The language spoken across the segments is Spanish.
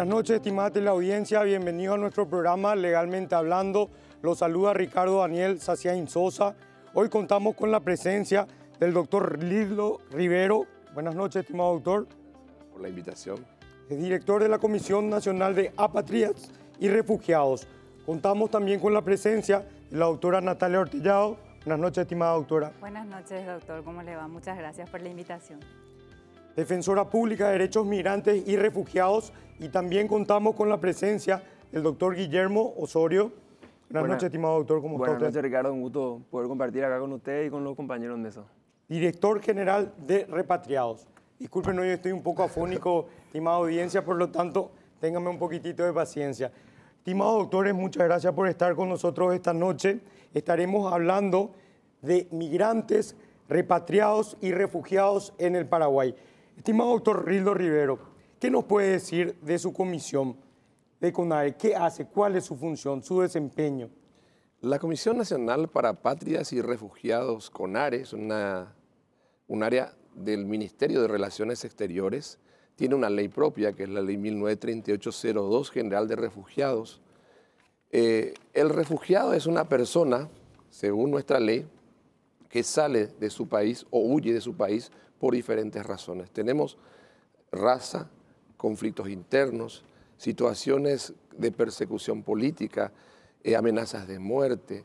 Buenas noches, estimada teleaudiencia. Bienvenido a nuestro programa Legalmente Hablando. Los saluda Ricardo Daniel Saciain Sosa. Hoy contamos con la presencia del doctor Lilo Rivero. Buenas noches, estimado doctor. Por la invitación. Es director de la Comisión Nacional de Apatrías y Refugiados. Contamos también con la presencia de la doctora Natalia Ortellado. Buenas noches, estimada doctora. Buenas noches, doctor. ¿Cómo le va? Muchas gracias por la invitación. Defensora Pública de Derechos Migrantes y Refugiados. Y también contamos con la presencia del doctor Guillermo Osorio. Buenas, noches, estimado doctor. ¿Cómo Buenas está usted? noches, Ricardo. Un gusto poder compartir acá con usted y con los compañeros de eso. Director General de Repatriados. Disculpen, hoy estoy un poco afónico, estimada audiencia, por lo tanto, ténganme un poquitito de paciencia. Estimados doctores, muchas gracias por estar con nosotros esta noche. Estaremos hablando de migrantes, repatriados y refugiados en el Paraguay. Estimado doctor Rildo Rivero, ¿qué nos puede decir de su comisión de CONARE? ¿Qué hace? ¿Cuál es su función, su desempeño? La Comisión Nacional para Patrias y Refugiados, CONARE, es una, un área del Ministerio de Relaciones Exteriores. Tiene una ley propia, que es la ley 1938-02, General de Refugiados. Eh, el refugiado es una persona, según nuestra ley, que sale de su país o huye de su país por diferentes razones. Tenemos raza, conflictos internos, situaciones de persecución política, eh, amenazas de muerte.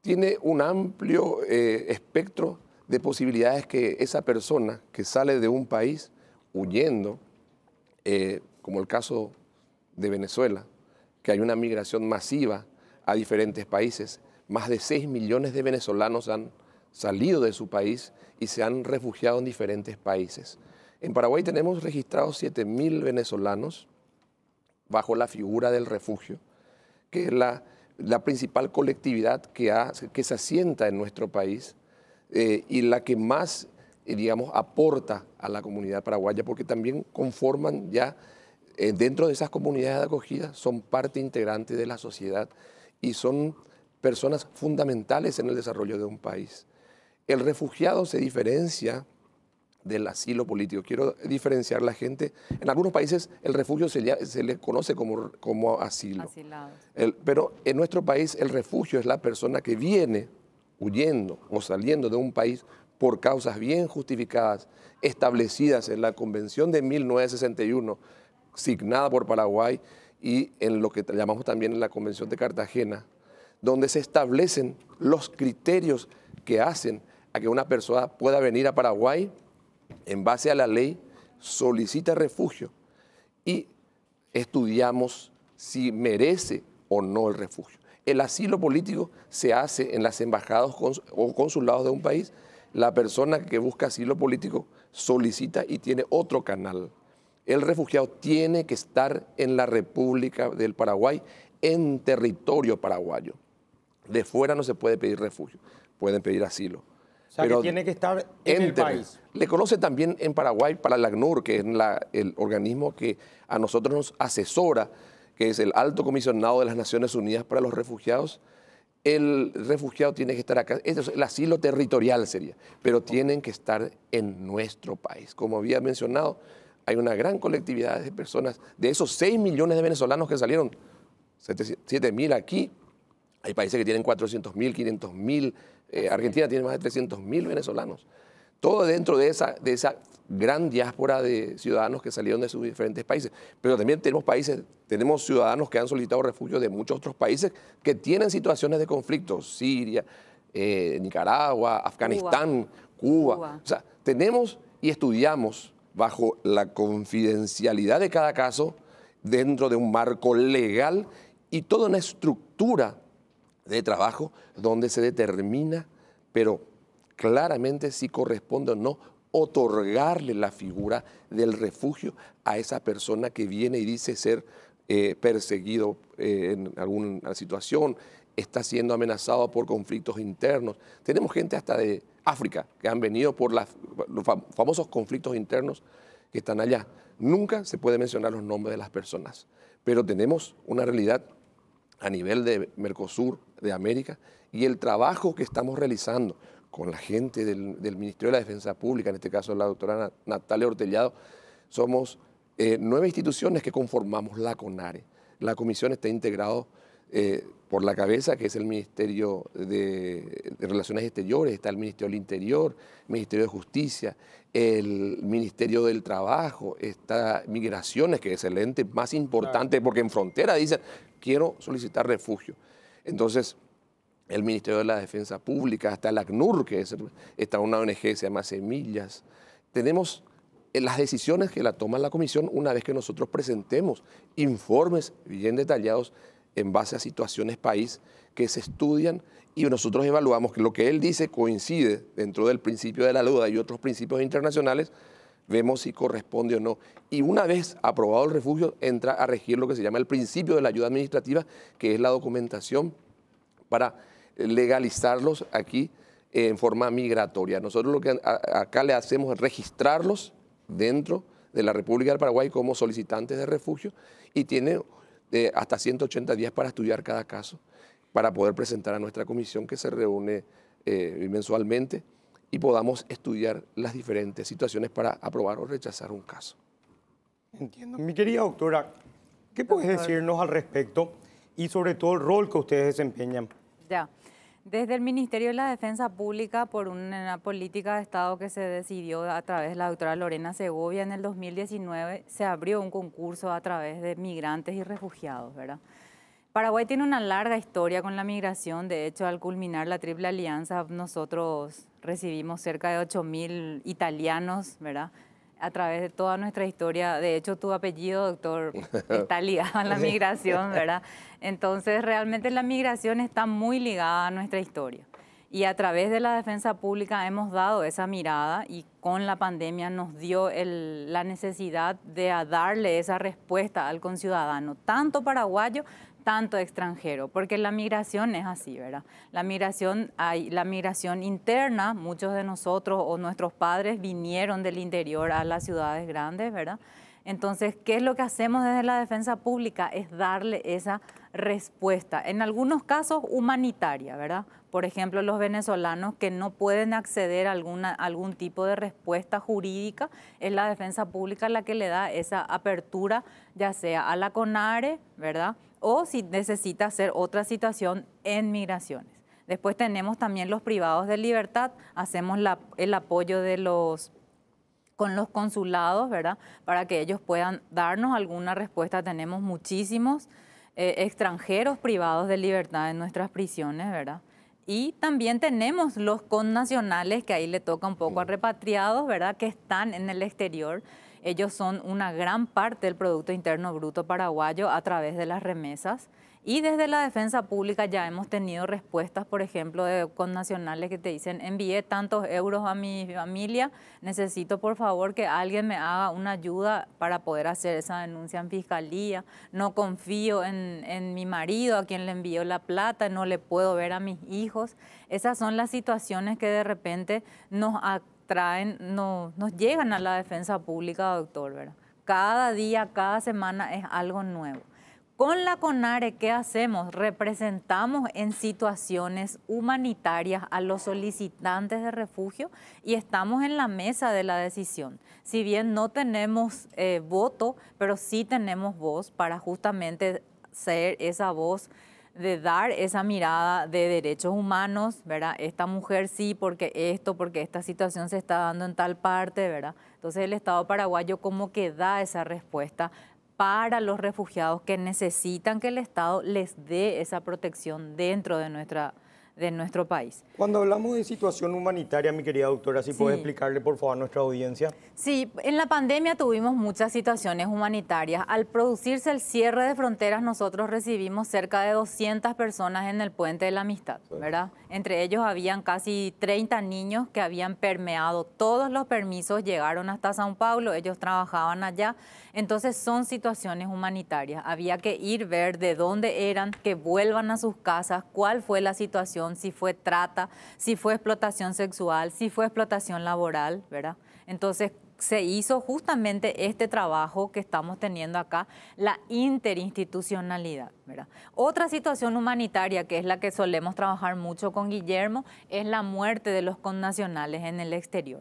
Tiene un amplio eh, espectro de posibilidades que esa persona que sale de un país huyendo, eh, como el caso de Venezuela, que hay una migración masiva a diferentes países, más de 6 millones de venezolanos han salido de su país y se han refugiado en diferentes países. En Paraguay tenemos registrados 7 mil venezolanos bajo la figura del refugio, que es la, principal colectividad que, se asienta en nuestro país eh, y la que más, eh, digamos, aporta a la comunidad paraguaya, porque también conforman ya, eh, dentro de esas comunidades de acogida, son parte integrante de la sociedad y son personas fundamentales en el desarrollo de un país. El refugiado se diferencia del asilo político. Quiero diferenciar la gente. En algunos países el refugio se le, se le conoce como, como asilo. El, pero en nuestro país el refugio es la persona que viene huyendo o saliendo de un país por causas bien justificadas, establecidas en la Convención de 1961, signada por Paraguay, y en lo que llamamos también la Convención de Cartagena, donde se establecen los criterios que hacen a que una persona pueda venir a Paraguay en base a la ley, solicita refugio y estudiamos si merece o no el refugio. El asilo político se hace en las embajadas o consulados de un país. La persona que busca asilo político solicita y tiene otro canal. El refugiado tiene que estar en la República del Paraguay, en territorio paraguayo. De fuera no se puede pedir refugio, pueden pedir asilo. O sea, Pero que tiene que estar en el país. Le conoce también en Paraguay para el ACNUR, que es la, el organismo que a nosotros nos asesora, que es el alto comisionado de las Naciones Unidas para los Refugiados. El refugiado tiene que estar acá, es el asilo territorial sería, pero tienen que estar en nuestro país. Como había mencionado, hay una gran colectividad de personas, de esos 6 millones de venezolanos que salieron, 7 mil aquí, hay países que tienen 400 mil, 500 mil, eh, Argentina tiene más de 300 mil venezolanos. Todo dentro de esa, de esa gran diáspora de ciudadanos que salieron de sus diferentes países. Pero también tenemos países, tenemos ciudadanos que han solicitado refugio de muchos otros países que tienen situaciones de conflicto, Siria, eh, Nicaragua, Afganistán, Cuba. Cuba. O sea, tenemos y estudiamos bajo la confidencialidad de cada caso, dentro de un marco legal y toda una estructura de trabajo donde se determina, pero claramente si corresponde o no, otorgarle la figura del refugio a esa persona que viene y dice ser eh, perseguido eh, en alguna situación, está siendo amenazado por conflictos internos. Tenemos gente hasta de África que han venido por los famosos conflictos internos que están allá. Nunca se puede mencionar los nombres de las personas, pero tenemos una realidad a nivel de Mercosur, de América, y el trabajo que estamos realizando con la gente del, Ministerio de la Defensa Pública, en este caso la doctora Natalia Ortellado, somos eh, nueve instituciones que conformamos la CONARE. La comisión está integrada eh, por la cabeza, que es el Ministerio de, Relaciones Exteriores, está el Ministerio del Interior, el Ministerio de Justicia, el Ministerio del Trabajo, está Migraciones, que es el ente más importante, porque en frontera dicen, quiero solicitar refugio. Entonces, el Ministerio de la Defensa Pública, hasta el ACNUR, que es, está una ONG que se llama Semillas. Tenemos eh, las decisiones que la toma la comisión una vez que nosotros presentemos informes bien detallados en base a situaciones país que se estudian y nosotros evaluamos que lo que él dice coincide dentro del principio de la duda y otros principios internacionales, vemos si corresponde o no. Y una vez aprobado el refugio, entra a regir lo que se llama el principio de la ayuda administrativa, que es la documentación para legalizarlos aquí en forma migratoria. Nosotros lo que acá le hacemos es registrarlos dentro de la República del Paraguay como solicitantes de refugio y tiene eh, hasta 180 días para estudiar cada caso, para poder presentar a nuestra comisión que se reúne eh, mensualmente y podamos estudiar las diferentes situaciones para aprobar o rechazar un caso. Entiendo. Mi querida doctora, ¿qué puedes decirnos al respecto y sobre todo el rol que ustedes desempeñan? Ya. Desde el Ministerio de la Defensa Pública, por una política de Estado que se decidió a través de la doctora Lorena Segovia en el 2019, se abrió un concurso a través de migrantes y refugiados, ¿verdad? Paraguay tiene una larga historia con la migración. De hecho, al culminar la Triple Alianza, nosotros recibimos cerca de 8.000 italianos, ¿verdad? A través de toda nuestra historia. De hecho, tu apellido, doctor, está ligado a la migración, ¿verdad? Entonces, realmente la migración está muy ligada a nuestra historia. Y a través de la defensa pública hemos dado esa mirada y con la pandemia nos dio la necesidad de darle esa respuesta al conciudadano, tanto paraguayo tanto extranjero, porque la migración es así, ¿verdad? La migración, hay la migración interna, muchos de nosotros o nuestros padres vinieron del interior a las ciudades grandes, ¿verdad? Entonces, ¿qué es lo que hacemos desde la defensa pública? Es darle esa respuesta, en algunos casos humanitaria, ¿verdad? Por ejemplo, los venezolanos que no pueden acceder a alguna, algún tipo de respuesta jurídica, es la defensa pública la que le da esa apertura, ya sea a la CONARE, ¿verdad? O si necesita hacer otra situación en migraciones. Después tenemos también los privados de libertad, hacemos el apoyo de los con los consulados, ¿verdad? Para que ellos puedan darnos alguna respuesta. Tenemos muchísimos eh, extranjeros privados de libertad en nuestras prisiones, ¿verdad? Y también tenemos los connacionales, que ahí le toca un poco a repatriados, ¿verdad? Que están en el exterior ellos son una gran parte del Producto Interno Bruto paraguayo a través de las remesas. Y desde la defensa pública ya hemos tenido respuestas, por ejemplo, de connacionales que te dicen, envié tantos euros a mi familia, necesito por favor que alguien me haga una ayuda para poder hacer esa denuncia en fiscalía, no confío en, en mi marido a quien le envió la plata, no le puedo ver a mis hijos. Esas son las situaciones que de repente nos nos llegan a la defensa pública, doctor, ¿verdad? Cada día, cada semana es algo nuevo. Con la CONARE, ¿qué hacemos? Representamos en situaciones humanitarias a los solicitantes de refugio y estamos en la mesa de la decisión. Si bien no tenemos eh, voto, pero sí tenemos voz para justamente ser esa voz de dar esa mirada de derechos humanos, ¿verdad? Esta mujer sí, porque esto, porque esta situación se está dando en tal parte, ¿verdad? Entonces el Estado paraguayo como que da esa respuesta para los refugiados que necesitan que el Estado les dé esa protección dentro de nuestra de nuestro país. Cuando hablamos de situación humanitaria, mi querida doctora, si puede explicarle por favor a nuestra audiencia. Sí, en la pandemia tuvimos muchas situaciones humanitarias. Al producirse el cierre de fronteras, nosotros recibimos cerca de 200 personas en el Puente de la Amistad, ¿verdad? Entre ellos habían casi 30 niños que habían permeado todos los permisos, llegaron hasta Sao Paulo, ellos trabajaban allá. Entonces son situaciones humanitarias. Había que ir ver de dónde eran, que vuelvan a sus casas, cuál fue la situación, si fue trata, si fue explotación sexual, si fue explotación laboral, ¿verdad? Entonces se hizo justamente este trabajo que estamos teniendo acá, la interinstitucionalidad. ¿verdad? Otra situación humanitaria que es la que solemos trabajar mucho con Guillermo es la muerte de los connacionales en el exterior.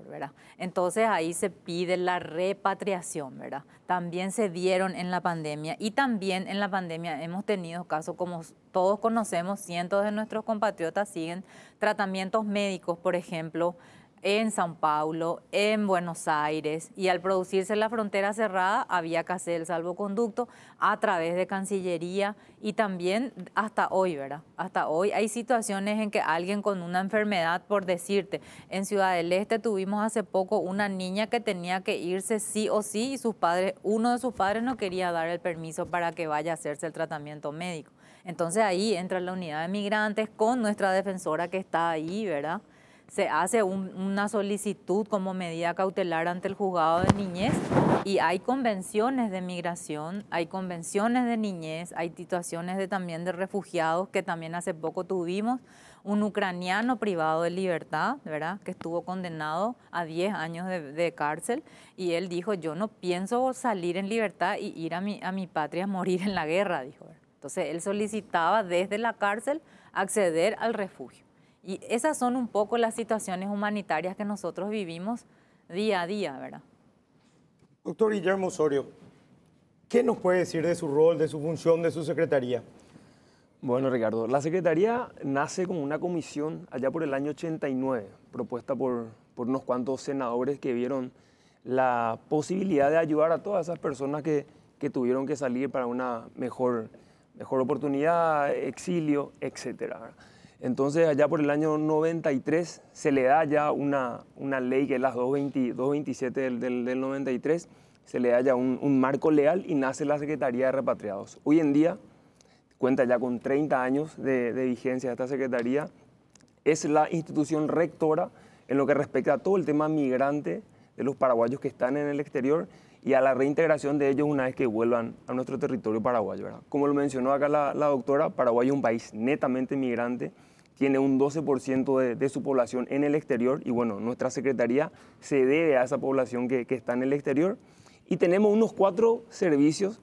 Entonces ahí se pide la repatriación. También se dieron en la pandemia y también en la pandemia hemos tenido casos como todos conocemos, cientos de nuestros compatriotas siguen tratamientos médicos, por ejemplo, en San Paulo, en Buenos Aires, y al producirse la frontera cerrada había que hacer el salvoconducto a través de Cancillería y también hasta hoy, ¿verdad? Hasta hoy hay situaciones en que alguien con una enfermedad, por decirte, en Ciudad del Este tuvimos hace poco una niña que tenía que irse sí o sí y sus padres, uno de sus padres no quería dar el permiso para que vaya a hacerse el tratamiento médico. Entonces ahí entra la unidad de migrantes con nuestra defensora que está ahí, ¿verdad? Se hace una solicitud como medida cautelar ante el juzgado de niñez y hay convenciones de migración, hay convenciones de niñez, hay situaciones de, también de refugiados que también hace poco tuvimos, un ucraniano privado de libertad, ¿verdad? Que estuvo condenado a 10 años de, cárcel y él dijo, yo no pienso salir en libertad y ir a mi, a mi patria a morir en la guerra, dijo. Entonces él solicitaba desde la cárcel acceder al refugio. Y esas son un poco las situaciones humanitarias que nosotros vivimos día a día, ¿verdad? Doctor Guillermo Osorio, ¿qué nos puede decir de su rol, de su función, de su secretaría? Bueno, Ricardo, la Secretaría nace como una comisión allá por el año 89, propuesta por, por unos cuantos senadores que vieron la posibilidad de ayudar a todas esas personas que, que tuvieron que salir para una mejor, mejor oportunidad, exilio, etcétera. Entonces, allá por el año 93 se le da ya una, una ley que es la 227 del, del, 93, se le da ya un, marco legal y nace la Secretaría de Repatriados. Hoy en día cuenta ya con 30 años de, de vigencia esta Secretaría, es la institución rectora en lo que respecta a todo el tema migrante de los paraguayos que están en el exterior y a la reintegración de ellos una vez que vuelvan a nuestro territorio paraguayo. Como lo mencionó acá la, la doctora, Paraguay es un país netamente migrante tiene un 12% de, su población en el exterior y bueno, nuestra Secretaría se debe a esa población que, está en el exterior y tenemos unos cuatro servicios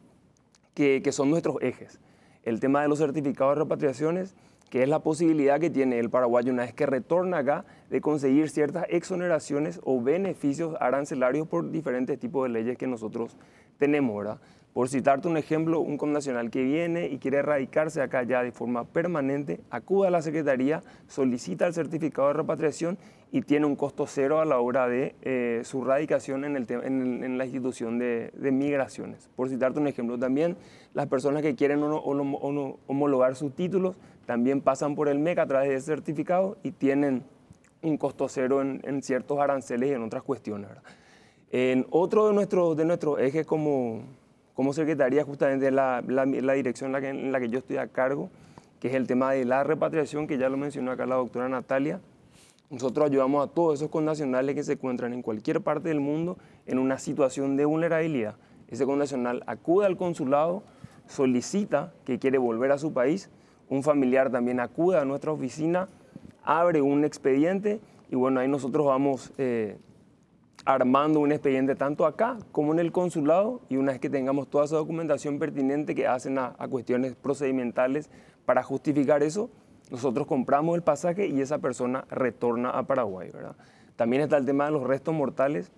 que, son nuestros ejes. El tema de los certificados de repatriaciones, que es la posibilidad que tiene el paraguayo una vez que retorna acá de conseguir ciertas exoneraciones o beneficios arancelarios por diferentes tipos de leyes que nosotros tenemos, ¿verdad? Por citarte un ejemplo, un connacional que viene y quiere radicarse acá ya de forma permanente, acude a la Secretaría, solicita el certificado de repatriación y tiene un costo cero a la hora de eh, su radicación en, el en, la institución de, migraciones. Por citarte un ejemplo, también las personas que quieren homologar sus títulos también pasan por el MEC a través de ese certificado y tienen un costo cero en, ciertos aranceles y en otras cuestiones. En otro de nuestros, de nuestros ejes como como secretaría justamente la, la, dirección en la, que, en yo estoy a cargo, que es el tema de la repatriación, que ya lo mencionó acá la doctora Natalia. Nosotros ayudamos a todos esos connacionales que se encuentran en cualquier parte del mundo en una situación de vulnerabilidad. Ese connacional acude al consulado, solicita que quiere volver a su país, un familiar también acude a nuestra oficina, abre un expediente y bueno, ahí nosotros vamos eh, armando un expediente tanto acá como en el consulado y una vez que tengamos toda esa documentación pertinente que hacen a, cuestiones procedimentales para justificar eso, nosotros compramos el pasaje y esa persona retorna a Paraguay. ¿verdad? También está el tema de los restos mortales,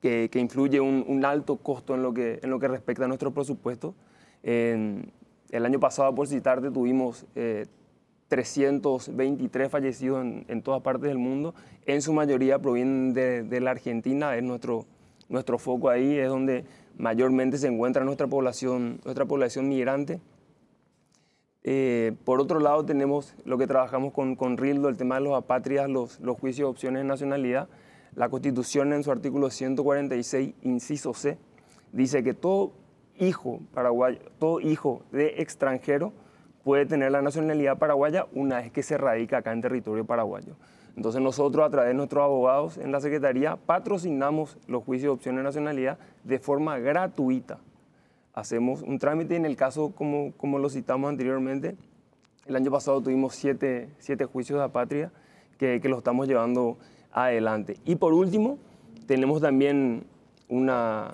que, influye un, alto costo en lo, que, en lo que respecta a nuestro presupuesto. el año pasado, por citarte, tuvimos eh, 323 fallecidos en, en, todas partes del mundo, en su mayoría provienen de, la Argentina, es nuestro, nuestro foco ahí, es donde mayormente se encuentra nuestra población, nuestra población migrante. Eh, por otro lado, tenemos lo que trabajamos con, con RILDO, el tema de los apátridas, los, los juicios de opciones de nacionalidad. La Constitución en su artículo 146, inciso C, dice que todo hijo paraguayo, todo hijo de extranjero, puede tener la nacionalidad paraguaya una vez que se radica acá en territorio paraguayo. Entonces nosotros a través de nuestros abogados en la Secretaría patrocinamos los juicios de opción de nacionalidad de forma gratuita. Hacemos un trámite en el caso, como, como lo citamos anteriormente, el año pasado tuvimos siete, siete juicios de apatria que, que lo estamos llevando adelante. Y por último, tenemos también una,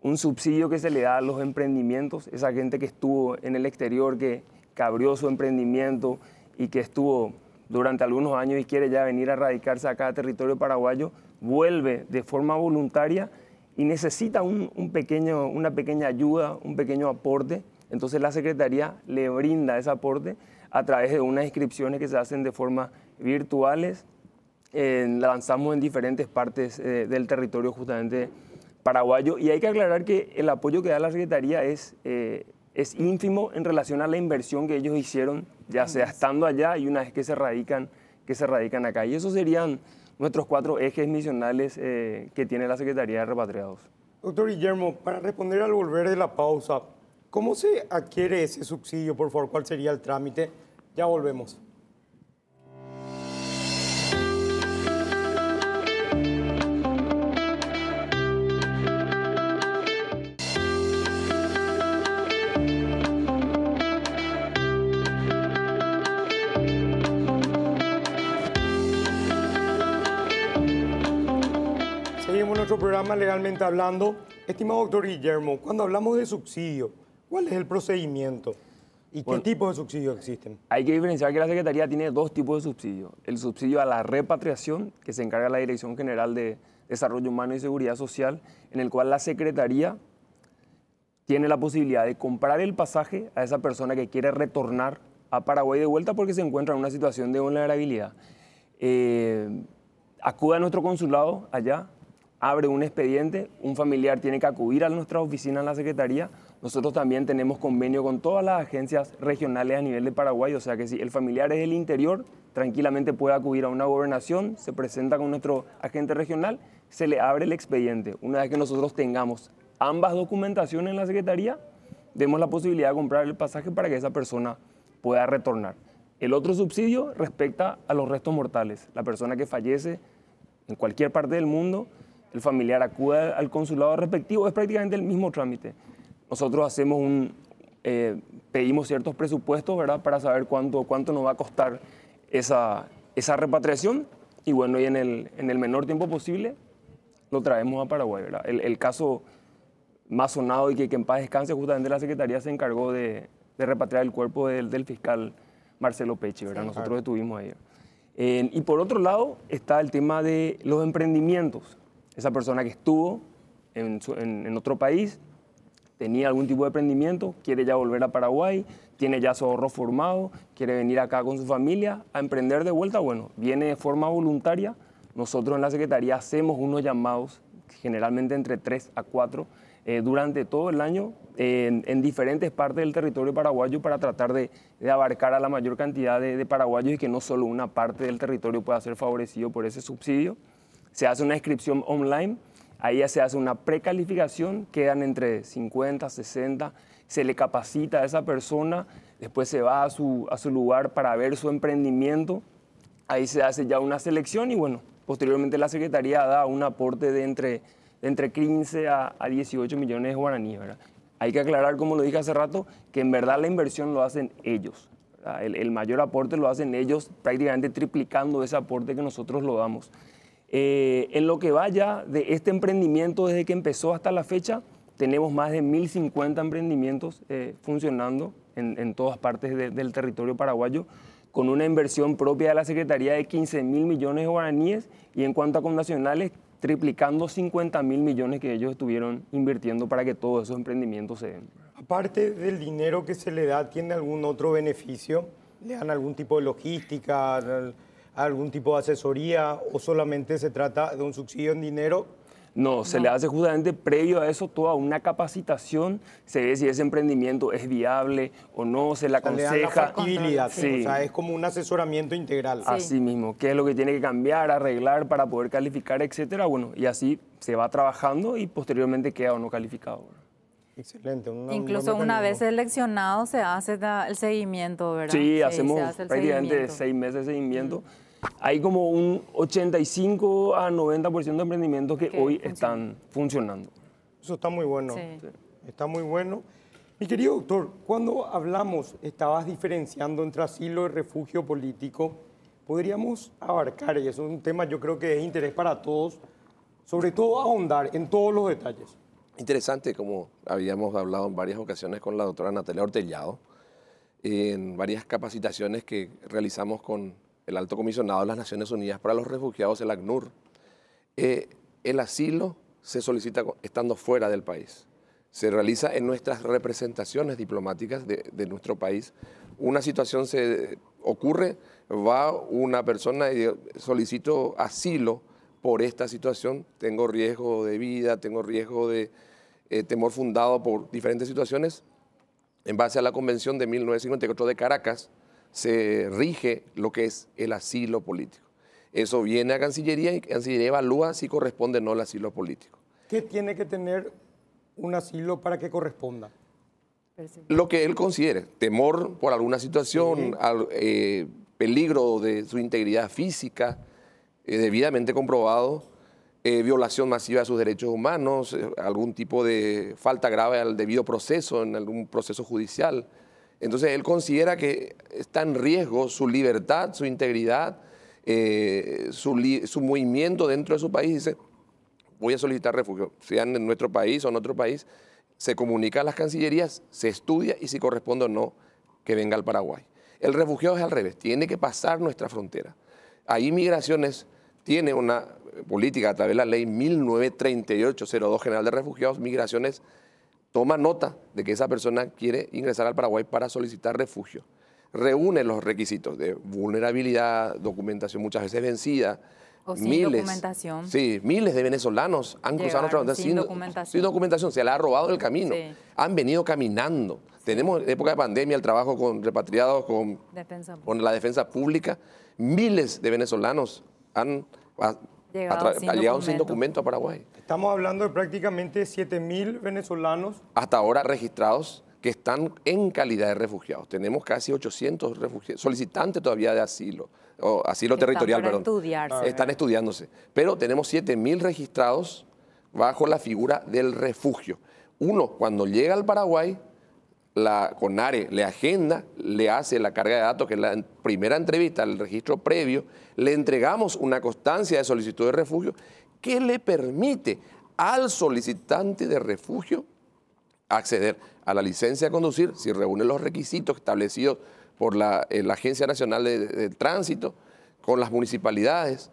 un subsidio que se le da a los emprendimientos, esa gente que estuvo en el exterior, que, que abrió su emprendimiento y que estuvo durante algunos años y quiere ya venir a radicarse acá a territorio paraguayo, vuelve de forma voluntaria y necesita un, un pequeño, una pequeña ayuda, un pequeño aporte. Entonces la Secretaría le brinda ese aporte a través de unas inscripciones que se hacen de forma virtuales. Eh, lanzamos en diferentes partes eh, del territorio justamente paraguayo y hay que aclarar que el apoyo que da la Secretaría es, eh, es ínfimo en relación a la inversión que ellos hicieron, ya sea estando allá y una vez que se radican, que se radican acá. Y esos serían nuestros cuatro ejes misionales eh, que tiene la Secretaría de Repatriados. Doctor Guillermo, para responder al volver de la pausa, ¿cómo se adquiere ese subsidio, por favor? ¿Cuál sería el trámite? Ya volvemos. Nuestro programa Legalmente Hablando. Estimado doctor Guillermo, cuando hablamos de subsidio, ¿cuál es el procedimiento? ¿Y qué tipo de subsidios existen? Hay que diferenciar que la Secretaría tiene dos tipos de subsidios. El subsidio a la repatriación, que se encarga la Dirección General de Desarrollo Humano y Seguridad Social, en el cual la Secretaría tiene la posibilidad de comprar el pasaje a esa persona que quiere retornar a Paraguay de vuelta porque se encuentra en una situación de vulnerabilidad. Eh, acude a nuestro consulado allá, abre un expediente, un familiar tiene que acudir a nuestra oficina en la Secretaría. Nosotros también tenemos convenio con todas las agencias regionales a nivel de Paraguay, o sea que si el familiar es del interior, tranquilamente puede acudir a una gobernación, se presenta con nuestro agente regional, se le abre el expediente. Una vez que nosotros tengamos ambas documentaciones en la Secretaría, demos la posibilidad de comprar el pasaje para que esa persona pueda retornar. El otro subsidio respecta a los restos mortales. La persona que fallece en cualquier parte del mundo, el familiar acude al consulado respectivo, es prácticamente el mismo trámite. Nosotros hacemos un, eh, pedimos ciertos presupuestos, ¿verdad? Para saber cuánto, cuánto nos va a costar esa, esa repatriación y bueno, y en el, en el menor tiempo posible lo traemos a Paraguay, ¿verdad? El, el caso más sonado y que, que en paz descanse, justamente la Secretaría se encargó de, de repatriar el cuerpo del, del fiscal Marcelo Pechi, ¿verdad? Nosotros estuvimos ahí. Eh, y por otro lado está el tema de los emprendimientos. Esa persona que estuvo en, otro país, tenía algún tipo de emprendimiento, quiere ya volver a Paraguay, tiene ya su ahorro formado, quiere venir acá con su familia a emprender de vuelta, bueno, viene de forma voluntaria. Nosotros en la Secretaría hacemos unos llamados, generalmente entre 3 a 4, eh, durante todo el año en, en diferentes partes del territorio paraguayo para tratar de, de abarcar a la mayor cantidad de, de paraguayos y que no solo una parte del territorio pueda ser favorecido por ese subsidio. Se hace una inscripción online, ahí ya se hace una precalificación, quedan entre 50, 60, se le capacita a esa persona, después se va a su, a su lugar para ver su emprendimiento, ahí se hace ya una selección y bueno, posteriormente la Secretaría da un aporte de entre, de entre 15 a, a 18 millones de guaraníes. Hay que aclarar, como lo dije hace rato, que en verdad la inversión lo hacen ellos. El, el mayor aporte lo hacen ellos, prácticamente triplicando ese aporte que nosotros lo damos. Eh, en lo que vaya de este emprendimiento desde que empezó hasta la fecha, tenemos más de 1.050 emprendimientos eh, funcionando en, en todas partes de- del territorio paraguayo, con una inversión propia de la Secretaría de 15 mil millones de guaraníes y en cuanto a connacionales, triplicando 50 mil millones que ellos estuvieron invirtiendo para que todos esos emprendimientos se den. Aparte del dinero que se le da, ¿tiene algún otro beneficio? ¿Le dan algún tipo de logística, algún tipo de asesoría o solamente se trata de un subsidio en dinero? No, se le hace justamente previo a eso toda una capacitación, se ve si ese emprendimiento es viable o no, se le O sea, le dan la aconseja. factibilidad. Sí. O sea, es como un asesoramiento integral. Así mismo, qué es lo que tiene que cambiar, arreglar para poder calificar, etcétera. Bueno, y así se va trabajando y posteriormente queda o no calificado. Excelente. Incluso una vez seleccionado se hace el seguimiento, ¿verdad? Sí, se hacemos hace prácticamente seis meses de seguimiento. Hay como un 85 a 90% de emprendimientos que Que hoy están funcionando. Eso está muy bueno. Sí. Está muy bueno. Mi querido doctor, cuando hablamos, estabas diferenciando entre asilo y refugio político. Podríamos abarcar, y eso es un tema yo creo que es de interés para todos, sobre todo ahondar en todos los detalles. Interesante, como habíamos hablado en varias ocasiones con la doctora Natalia Ortellado, en varias capacitaciones que realizamos con el alto comisionado de las Naciones Unidas para los Refugiados, el ACNUR. Eh, el asilo se solicita estando fuera del país. Se realiza en nuestras representaciones diplomáticas de, nuestro país. Una situación se ocurre, va una persona y solicito asilo por esta situación, tengo riesgo de vida, tengo riesgo de eh, temor fundado por diferentes situaciones, en base a la Convención de 1954 de Caracas, se rige lo que es el asilo político. Eso viene a Cancillería y Cancillería evalúa si corresponde o no el asilo político. ¿Qué tiene que tener un asilo para que corresponda? Lo que él considere, temor por alguna situación, eh, peligro de su integridad física, eh, debidamente comprobado, eh, violación masiva de sus derechos humanos, eh, algún tipo de falta grave al debido proceso en algún proceso judicial. Entonces él considera que está en riesgo su libertad, su integridad, eh, su, movimiento dentro de su país. Dice, voy a solicitar refugio, sean en nuestro país o en otro país, se comunica a las cancillerías, se estudia y si corresponde o no, que venga al Paraguay. El refugiado es al revés, tiene que pasar nuestra frontera. Ahí migraciones tiene una política a través de la ley 1938-02 General de Refugiados, Migraciones, toma nota de que esa persona quiere ingresar al Paraguay para solicitar refugio. Reúne los requisitos de vulnerabilidad, documentación muchas veces vencida. O sin miles, documentación. Sí, miles de venezolanos han cruzado nuestra frontera sin, documentación. sin documentación. Se le ha robado el camino. Han venido caminando. Tenemos en época de pandemia el trabajo con repatriados, con, con la defensa pública. Miles de venezolanos han Llegado, sin, documento a Paraguay. Estamos hablando de prácticamente 7.000 venezolanos. Hasta ahora registrados que están en calidad de refugiados. Tenemos casi 800 refugiados, solicitantes todavía de asilo, o asilo territorial, perdón. Estudiarse. Están estudiándose. Pero tenemos 7.000 registrados bajo la figura del refugio. Uno, cuando llega al Paraguay, la CONARE le agenda, le hace la carga de datos, que es la primera entrevista, el registro previo, le entregamos una constancia de solicitud de refugio que le permite al solicitante de refugio acceder a la licencia de conducir si reúne los requisitos establecidos por la, eh, Agencia Nacional de, Tránsito, con las municipalidades,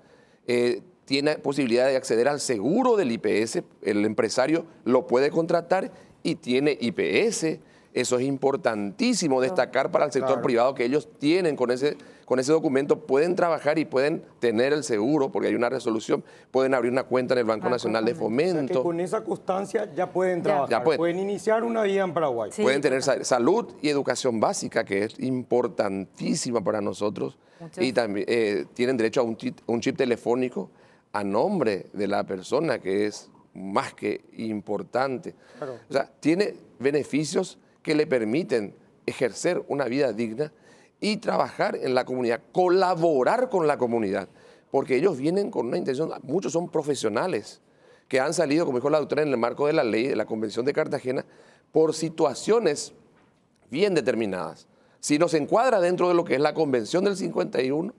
eh, tiene posibilidad de acceder al seguro del IPS, el empresario lo puede contratar y tiene IPS, eso es importantísimo destacar para el sector privado que ellos tienen con ese, con ese documento, pueden trabajar y pueden tener el seguro, porque hay una resolución, pueden abrir una cuenta en el Banco Nacional de Fomento. con esa constancia ya pueden trabajar, pueden. iniciar una vida en Paraguay. Pueden tener salud y educación básica, que es importantísima para nosotros. Y también eh, tienen derecho a un chip, telefónico a nombre de la persona, que es más que importante. O sea, tiene beneficios que le permiten ejercer una vida digna y trabajar en la comunidad, colaborar con la comunidad, porque ellos vienen con una intención, muchos son profesionales que han salido, como dijo la doctora, en el marco de la ley de la Convención de Cartagena, por situaciones bien determinadas. Si nos encuadra dentro de lo que es la Convención del 51,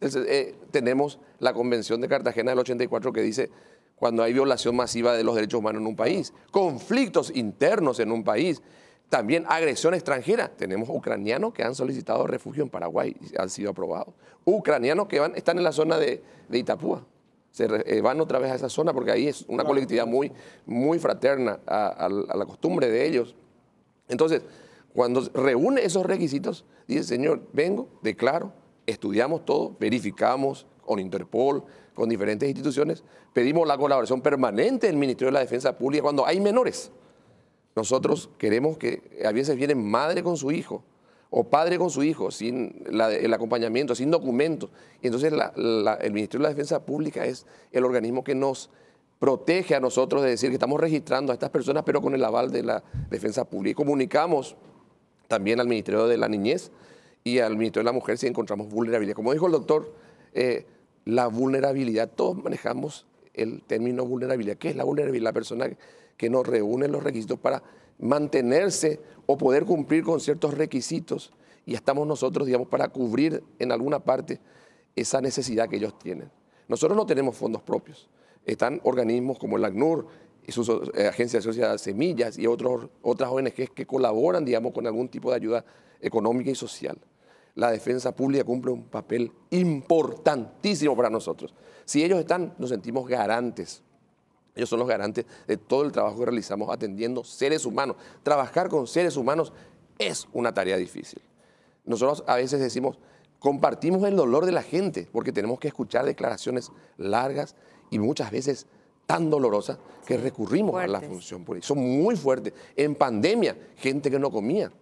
eh, tenemos la Convención de Cartagena del 84 que dice cuando hay violación masiva de los derechos humanos en un país, conflictos internos en un país, también agresión extranjera. Tenemos ucranianos que han solicitado refugio en Paraguay y han sido aprobados. Ucranianos que van, están en la zona de, Itapúa. Se eh, van otra vez a esa zona porque ahí es una colectividad muy, muy fraterna a, la costumbre de ellos. Entonces, cuando reúne esos requisitos, dice, Señor, vengo, declaro, estudiamos todo, verificamos con Interpol, con diferentes instituciones, pedimos la colaboración permanente del Ministerio de la Defensa Pública cuando hay menores. Nosotros queremos que a veces viene madre con su hijo o padre con su hijo sin el acompañamiento, sin documentos. Y entonces el Ministerio de la Defensa Pública es el organismo que nos protege a nosotros de decir que estamos registrando a estas personas, pero con el aval de la Defensa Pública. Y comunicamos también al Ministerio de la Niñez y al Ministerio de la Mujer si encontramos vulnerabilidad. Como dijo el doctor, eh, la vulnerabilidad, todos manejamos el término vulnerabilidad. ¿Qué es la vulnerabilidad? La persona que no reúnen los requisitos para mantenerse o poder cumplir con ciertos requisitos y estamos nosotros, digamos, para cubrir en alguna parte esa necesidad que ellos tienen. Nosotros no tenemos fondos propios. están organismos como el ACNUR y sus eh, agencias asociadas Semillas y otros, otras ONGs que colaboran, digamos, con algún tipo de ayuda económica y social. La defensa pública cumple un papel importantísimo para nosotros. Si ellos están, nos sentimos garantes. Ellos son los garantes de todo el trabajo que realizamos atendiendo seres humanos. Trabajar con seres humanos es una tarea difícil. Nosotros a veces decimos, compartimos el dolor de la gente porque tenemos que escuchar declaraciones largas y muchas veces tan dolorosas que recurrimos a la función pública. Son muy fuertes. En pandemia, gente que no comía,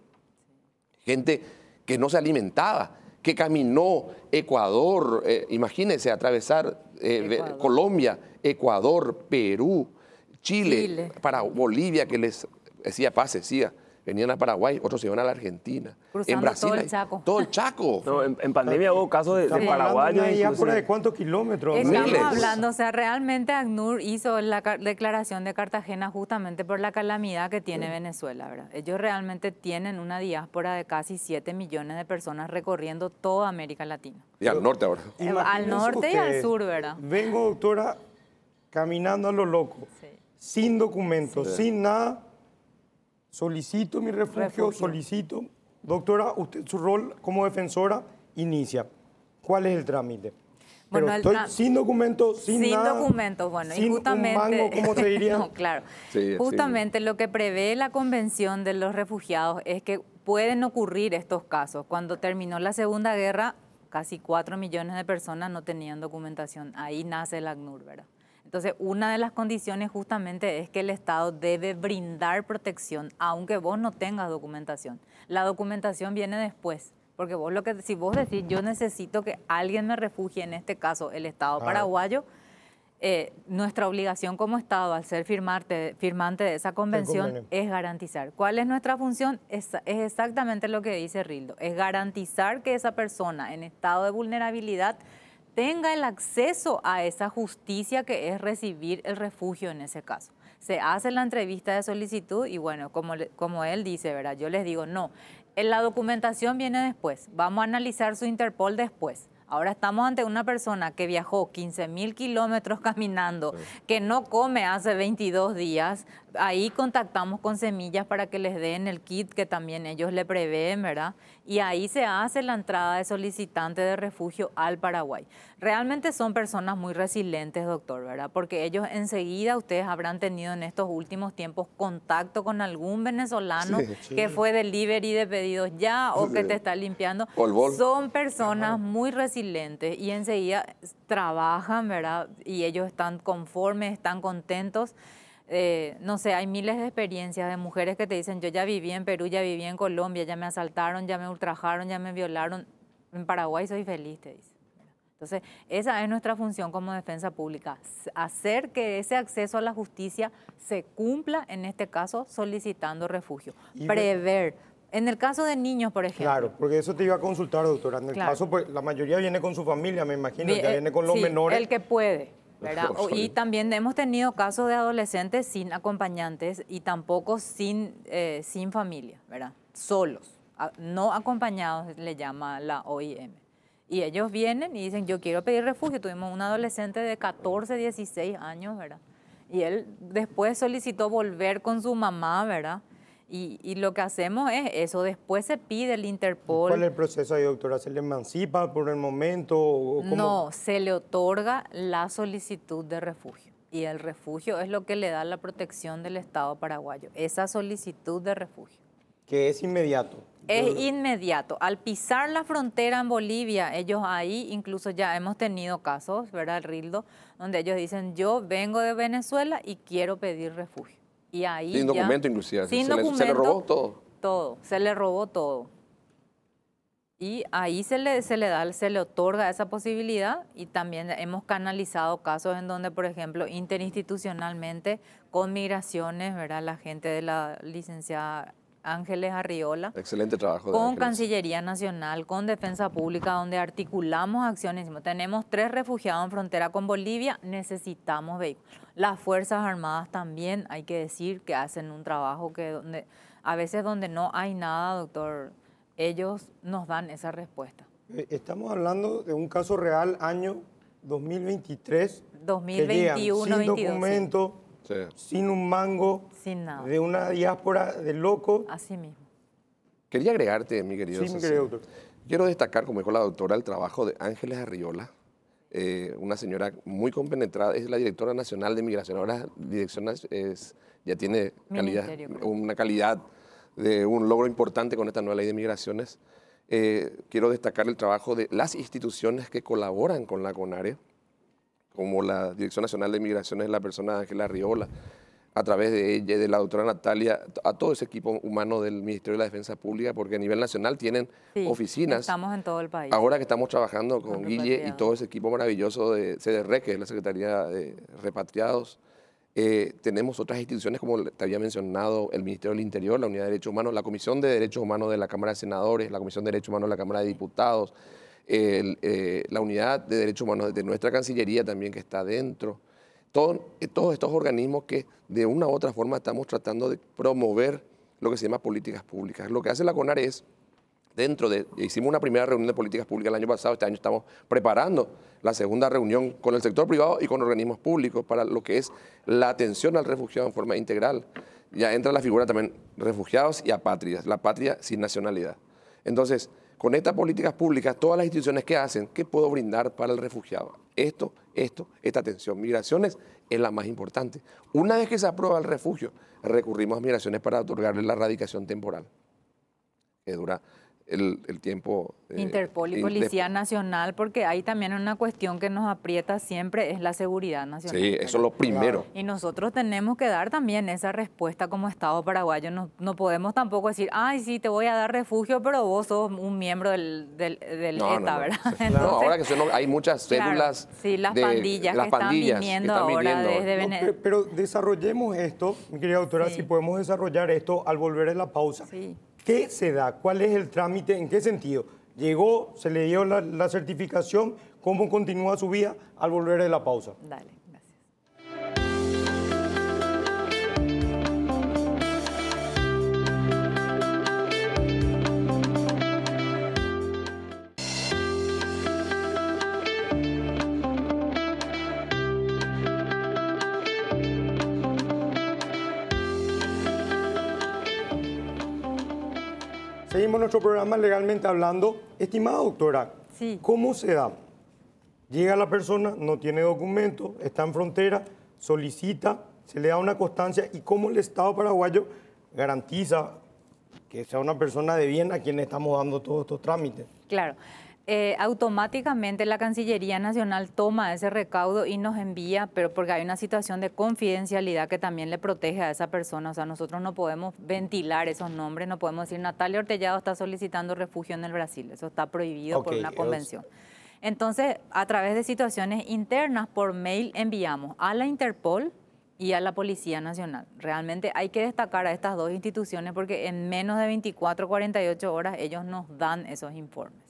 gente que no se alimentaba, que caminó Ecuador, eh, imagínense atravesar eh, Colombia, Ecuador, Perú, Chile, para Bolivia, que les decía pase, siga venían a Paraguay, otros se iban a la Argentina. en Brasil, todo el Chaco. Todo el Chaco. en, pandemia hubo casos de, de paraguayos. de cuántos kilómetros? Estamos hablando, o sea, realmente ACNUR hizo la declaración de Cartagena justamente por la calamidad que tiene Venezuela, ¿verdad? Ellos realmente tienen una diáspora de casi 7 millones de personas recorriendo toda América Latina. Y al norte ahora. Al norte y al sur, ¿verdad? Vengo, doctora, caminando a lo loco, sin documentos, sin nada solicito mi refugio, solicito. Doctora, usted su rol como defensora inicia. ¿Cuál es el trámite? Bueno, estoy sin documentos, sin, sin nada, documentos, bueno, sin y justamente, un mango, ¿cómo se diría? no, claro. justamente lo que prevé la Convención de los Refugiados es que pueden ocurrir estos casos. Cuando terminó la Segunda Guerra, casi cuatro millones de personas no tenían documentación. Ahí nace el ACNUR, ¿verdad? Entonces, una de las condiciones justamente es que el Estado debe brindar protección, aunque vos no tengas documentación. La documentación viene después, porque vos lo que si vos decís, yo necesito que alguien me refugie, en este caso el Estado paraguayo, eh, nuestra obligación como Estado, al ser firmante, firmante de esa convención, es garantizar. ¿Cuál es nuestra función? Es, es, exactamente lo que dice Rildo, es garantizar que esa persona en estado de vulnerabilidad tenga el acceso a esa justicia que es recibir el refugio en ese caso. Se hace la entrevista de solicitud y bueno, como, como él dice, ¿verdad? Yo les digo, no, la documentación viene después, vamos a analizar su Interpol después. Ahora estamos ante una persona que viajó 15 mil kilómetros caminando, que no come hace 22 días. Ahí contactamos con Semillas para que les den el kit que también ellos le prevén, ¿verdad? Y ahí se hace la entrada de solicitante de refugio al Paraguay. Realmente son personas muy resilientes, doctor, ¿verdad? Porque ellos enseguida, ustedes habrán tenido en estos últimos tiempos contacto con algún venezolano que fue delivery de pedidos ya o que te está limpiando. Son personas muy resilientes y enseguida trabajan, ¿verdad? Y ellos están conformes, están contentos. Eh, no sé, hay miles de experiencias de mujeres que te dicen, yo ya viví en Perú, ya viví en Colombia, ya me asaltaron, ya me ultrajaron, ya me violaron. En Paraguay soy feliz, te dicen. Entonces, esa es nuestra función como defensa pública, hacer que ese acceso a la justicia se cumpla, en este caso, solicitando refugio, prever. En el caso de niños, por ejemplo. Claro, porque eso te iba a consultar, doctora. En el caso, pues, la mayoría viene con su familia, me imagino, ya viene con los sí, menores. El que puede. ¿Verdad? y también hemos tenido casos de adolescentes sin acompañantes y tampoco sin, eh, sin familia, ¿verdad? Solos, no acompañados, le llama la OIM. Y ellos vienen y dicen, yo quiero pedir refugio. Tuvimos un adolescente de 14, 16 años, ¿verdad? Y él después solicitó volver con su mamá, ¿verdad? Y, y, lo que hacemos es eso, después se pide el Interpol. ¿Cuál es el proceso ahí, doctora? ¿Se le emancipa por el momento? No, se le otorga la solicitud de refugio. Y el refugio es lo que le da la protección del Estado paraguayo, esa solicitud de refugio. Que es inmediato. Es inmediato. Al pisar la frontera en Bolivia, ellos ahí incluso ya hemos tenido casos, ¿verdad, Rildo? Donde ellos dicen, yo vengo de Venezuela y quiero pedir refugio. Y ahí sin documento inclusive. Sin se, documento, le, se le robó todo. Todo, se le robó todo. Y ahí se le, se le da, se le otorga esa posibilidad y también hemos canalizado casos en donde, por ejemplo, interinstitucionalmente, con migraciones, ¿verdad? La gente de la licenciada Ángeles Arriola. Excelente trabajo. con Cancillería Nacional, con Defensa Pública, donde articulamos acciones. Tenemos tres refugiados en frontera con Bolivia, necesitamos vehículos. Las Fuerzas Armadas también, hay que decir, que hacen un trabajo que donde, a veces donde no hay nada, doctor, ellos nos dan esa respuesta. Eh, estamos hablando de un caso real, año 2023, 2021, sin 22. documento, Sí. Sin un mango, Sin nada. de una diáspora de loco. Así mismo. Quería agregarte, mi querido. Sí, mi Ceci. querido doctor. Quiero destacar, como dijo la doctora, el trabajo de Ángeles Arriola, eh, una señora muy compenetrada, es la directora nacional de migración. Ahora dirección es- ya tiene calidad, una calidad de un logro importante con esta nueva ley de migraciones. Eh, quiero destacar el trabajo de las instituciones que colaboran con la CONARE, como la Dirección Nacional de Migraciones, la persona Ángela Arriola, a través de ella y de la doctora Natalia, a todo ese equipo humano del Ministerio de la Defensa Pública, porque a nivel nacional tienen Sí, oficinas. Estamos en todo el país. Ahora que estamos trabajando con Con Guille y todo ese equipo maravilloso de CDR, que es la Secretaría de Repatriados, eh, tenemos otras instituciones, como te había mencionado, el Ministerio del Interior, la Unidad de Derechos Humanos, la Comisión de Derechos Humanos de la Cámara de Senadores, la Comisión de Derechos Humanos de la Cámara de Diputados, el, eh, la Unidad de Derechos Humanos de nuestra Cancillería también que está dentro. Eh, todos estos organismos que de una u otra forma estamos tratando de promover lo que se llama políticas públicas. Lo que hace la CONAR es dentro de, hicimos una primera reunión de políticas públicas el año pasado, este año estamos preparando la segunda reunión con el sector privado y con organismos públicos para lo que es la atención al refugiado en forma integral. Ya entra la figura también refugiados y apátridas, la patria sin nacionalidad. Entonces, con estas políticas públicas, todas las instituciones que hacen, ¿qué puedo brindar para el refugiado? Esto, esto, esta atención. Migraciones es la más importante. Una vez que se aprueba el refugio, recurrimos a migraciones para otorgarle la radicación temporal, que dura el, el tiempo. eh, Interpol y Policía Nacional, porque hay también una cuestión que nos aprieta siempre, es la seguridad nacional. Sí, eso es lo primero. Y nosotros tenemos que dar también esa respuesta como Estado paraguayo. No, no podemos tampoco decir, ay, sí, te voy a dar refugio, pero vos sos un miembro del, del, del No, ETA, no. ¿verdad? No, Entonces, ahora que son- hay muchas claro, cédulas. sí, las de- pandillas las que están pandillas viniendo están ahora viniendo. desde No, Vene- pero, desarrollemos esto, mi querida doctora, Sí. si podemos desarrollar esto al volver de la pausa. Sí. ¿Qué se da? ¿Cuál es el trámite? ¿En qué sentido? ¿Llegó, se le dio la, certificación? ¿Cómo continúa su vida al volver de la pausa? Dale, Nuestro programa legalmente hablando. Estimada doctora, Sí. ¿cómo se da? Llega la persona, no tiene documento, está en frontera, solicita, se le da una constancia y cómo el Estado paraguayo garantiza que sea una persona de bien a quien estamos dando todos estos trámites. Claro. Eh, automáticamente la Cancillería Nacional toma ese recaudo y nos envía, pero porque hay una situación de confidencialidad que también le protege a esa persona. O sea, nosotros no podemos ventilar esos nombres, no podemos decir Natalia Ortellado está solicitando refugio en el Brasil. Eso está prohibido por una convención. Entonces, a través de situaciones internas, por mail enviamos a la Interpol y a la Policía Nacional. Realmente hay que destacar a estas dos instituciones porque en menos de 24, 48 horas ellos nos dan esos informes,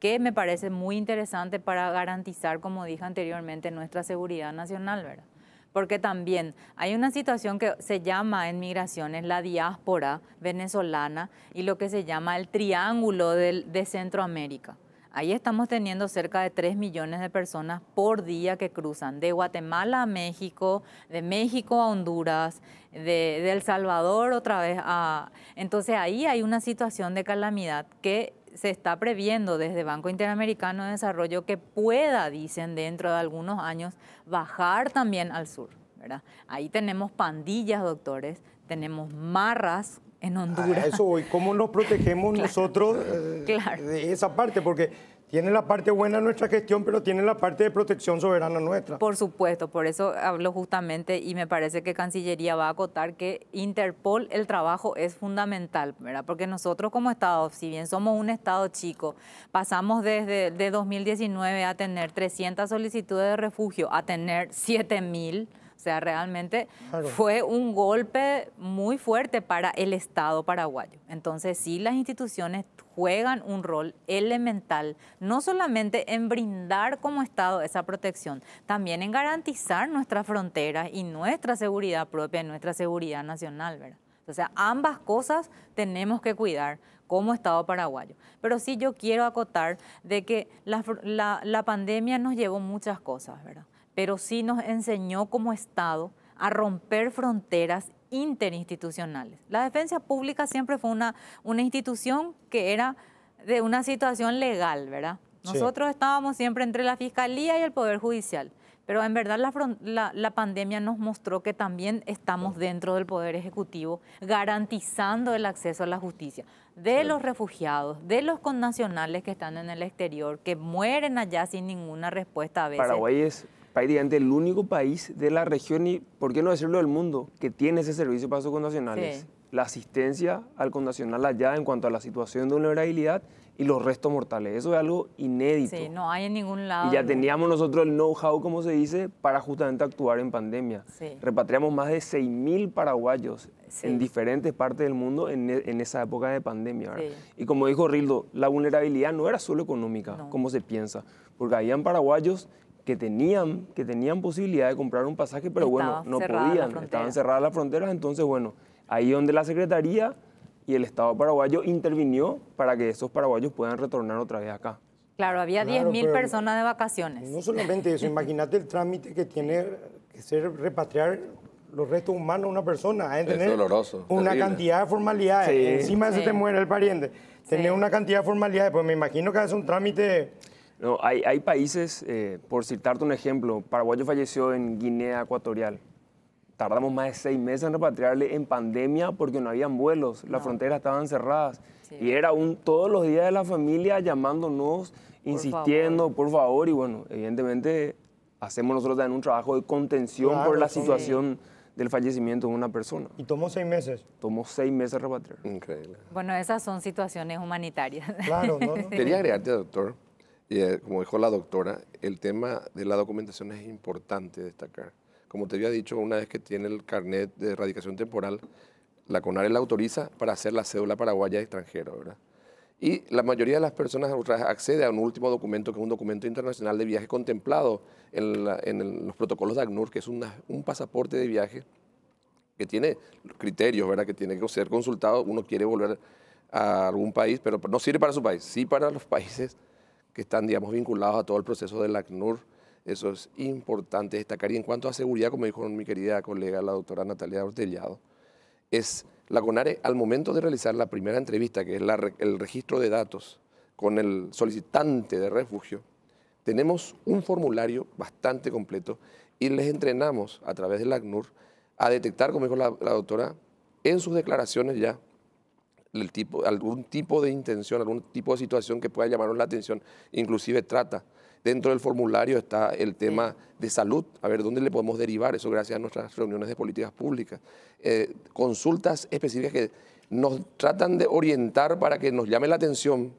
que me parece muy interesante para garantizar, como dije anteriormente, nuestra seguridad nacional, ¿verdad? Porque también hay una situación que se llama en migraciones la diáspora venezolana y lo que se llama el triángulo de Centroamérica. Ahí estamos teniendo cerca de 3 millones de personas por día que cruzan de Guatemala a México, de México a Honduras, de, de El Salvador otra vez a... Entonces ahí hay una situación de calamidad que se está previendo desde Banco Interamericano de Desarrollo que pueda, dicen, dentro de algunos años, bajar también al sur. ¿verdad? Ahí tenemos pandillas, doctores, tenemos marras en Honduras. A eso voy. ¿Cómo nos protegemos nosotros eh, Claro. de esa parte? Porque tiene la parte buena nuestra gestión, pero tiene la parte de protección soberana nuestra. Por supuesto, por eso hablo justamente y me parece que Cancillería va a acotar que Interpol, el trabajo es fundamental, ¿verdad? Porque nosotros como Estado, si bien somos un Estado chico, pasamos desde de 2019 a tener 300 solicitudes de refugio a tener 7000. O sea, realmente Claro. fue un golpe muy fuerte para el Estado paraguayo. Entonces, sí, las instituciones juegan un rol elemental, no solamente en brindar como Estado esa protección, también en garantizar nuestras fronteras y nuestra seguridad propia, nuestra seguridad nacional, ¿verdad? O sea, ambas cosas tenemos que cuidar como Estado paraguayo. Pero sí yo quiero acotar de que la, la- la pandemia nos llevó muchas cosas, ¿verdad? Pero sí nos enseñó como Estado a romper fronteras interinstitucionales. La defensa pública siempre fue una, una institución que era de una situación legal, ¿verdad? Nosotros estábamos siempre entre la Fiscalía y el Poder Judicial. Pero en verdad la, pandemia nos mostró que también estamos dentro del Poder Ejecutivo garantizando el acceso a la justicia de los refugiados, de los connacionales que están en el exterior, que mueren allá sin ninguna respuesta a veces. Paraguay es prácticamente el único país de la región y, ¿por qué no decirlo del mundo?, que tiene ese servicio para sus connacionales. La asistencia al connacional allá en cuanto a la situación de vulnerabilidad y los restos mortales. Eso es algo inédito. Sí, no hay en ningún lado. Y ya teníamos nosotros el know-how, como se dice, para justamente actuar en pandemia. Repatriamos más de 6.000 paraguayos en diferentes partes del mundo en, e, en esa época de pandemia. Y como dijo Rildo, la vulnerabilidad no era solo económica, como se piensa, porque habían paraguayos que tenían, que tenían posibilidad de comprar un pasaje, pero bueno, no podían, estaban cerradas las fronteras, entonces bueno, ahí donde la Secretaría y el Estado paraguayo intervinió para que esos paraguayos puedan retornar otra vez acá. Claro, había 10.000 personas de vacaciones. No solamente eso, imagínate el trámite que tiene que ser repatriar los restos humanos de una persona. Es doloroso. Una cantidad de formalidades. Encima de eso te muere el pariente. Tener una cantidad de formalidades, pues me imagino que es un trámite... No, hay, hay países, eh, por citarte un ejemplo, paraguayo falleció en Guinea Ecuatorial tardamos más de seis meses en repatriarle en pandemia porque no habían vuelos, las fronteras estaban cerradas. Y era un todos los días de la familia llamándonos, insistiendo, por favor. Y bueno, evidentemente hacemos nosotros también un trabajo de contención por la situación del fallecimiento de una persona. ¿Y tomó seis meses? Tomó seis meses repatriar. Increíble. Bueno, esas son situaciones humanitarias. Claro, no, Quería agregarte, doctor, eh, como dijo la doctora, el tema de la documentación es importante destacar como te había dicho, una vez que tiene el carnet de erradicación temporal, la CONARE la autoriza para hacer la cédula paraguaya de extranjero, ¿verdad? Y la mayoría de las personas accede a un último documento, que es un documento internacional de viaje contemplado en, los protocolos de ACNUR, que es un pasaporte de viaje que tiene criterios, ¿verdad? Que tiene que ser consultado. Uno quiere volver a algún país, pero no sirve para su país, sí para los países que están, digamos, vinculados a todo el proceso del ACNUR eso es importante destacar. Y en cuanto a seguridad, como dijo mi querida colega, la doctora Natalia Ortellado, es la CONARE al momento de realizar la primera entrevista, que es el registro de datos con el solicitante de refugio, tenemos un formulario bastante completo y les entrenamos a través del ACNUR a detectar, como dijo la, doctora, en sus declaraciones ya el tipo, algún tipo de intención, algún tipo de situación que pueda llamarnos la atención, inclusive trata. Dentro del formulario está el tema de salud, a ver dónde le podemos derivar eso gracias a nuestras reuniones de políticas públicas. Eh, consultas específicas que nos tratan de orientar para que nos llame la atención,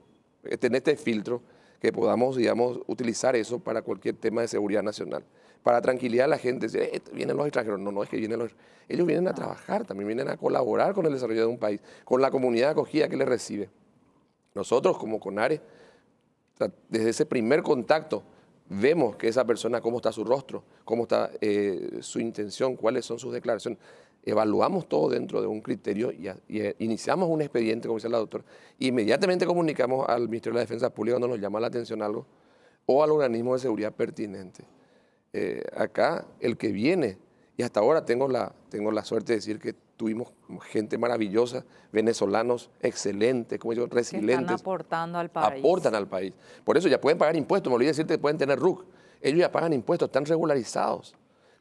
tener este filtro, que podamos, digamos, utilizar eso para cualquier tema de seguridad nacional. Para tranquilidad a la gente, eh, vienen los extranjeros. No, no es que vienen los Ellos vienen a trabajar, también vienen a colaborar con el desarrollo de un país, con la comunidad acogida que les recibe. Nosotros, como CONARE, desde ese primer contacto vemos que esa persona, cómo está su rostro, cómo está eh, su intención, cuáles son sus declaraciones. Evaluamos todo dentro de un criterio y, eh, iniciamos un expediente, como dice la doctora. Inmediatamente comunicamos al Ministerio de la Defensa Pública cuando nos llama la atención algo o al organismo de seguridad pertinente. Eh, acá, el que viene, y hasta ahora tengo la, tengo la suerte de decir que tuvimos gente maravillosa, venezolanos excelentes, como yo, resilientes. están aportando al país. Aportan al país. Por eso ya pueden pagar impuestos, me olvidé decirte que pueden tener RUC. Ellos ya pagan impuestos, están regularizados,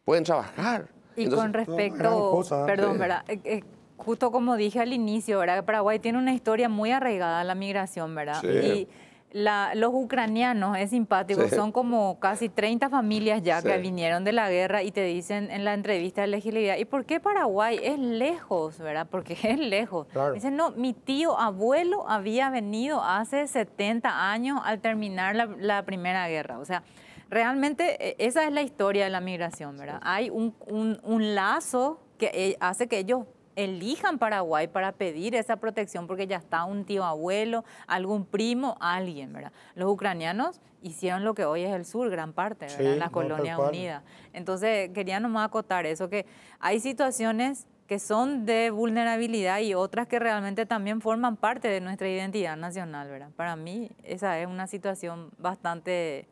pueden trabajar. Y con respecto, perdón, ¿verdad? Eh, eh, justo como dije al inicio, ¿verdad? Paraguay tiene una historia muy arraigada a la migración, ¿verdad? Sí los ucranianos, es simpático, son como casi 30 familias ya que vinieron de la guerra y te dicen en la entrevista de legibilidad, ¿y por qué Paraguay? Es lejos, ¿verdad? Porque es lejos. Dicen, no, mi tío abuelo había venido hace 70 años al terminar la, Primera Guerra. O sea, realmente e, esa es la historia de la migración, ¿verdad? Hay un, un lazo que eh, hace que ellos elijan Paraguay para pedir esa protección porque ya está un tío abuelo, algún primo, alguien, ¿verdad? Los ucranianos hicieron lo que hoy es el sur, gran parte, ¿verdad? la colonia unida. Entonces, quería nomás acotar eso, que hay situaciones que son de vulnerabilidad y otras que realmente también forman parte de nuestra identidad nacional, ¿verdad? Para mí esa es una situación bastante...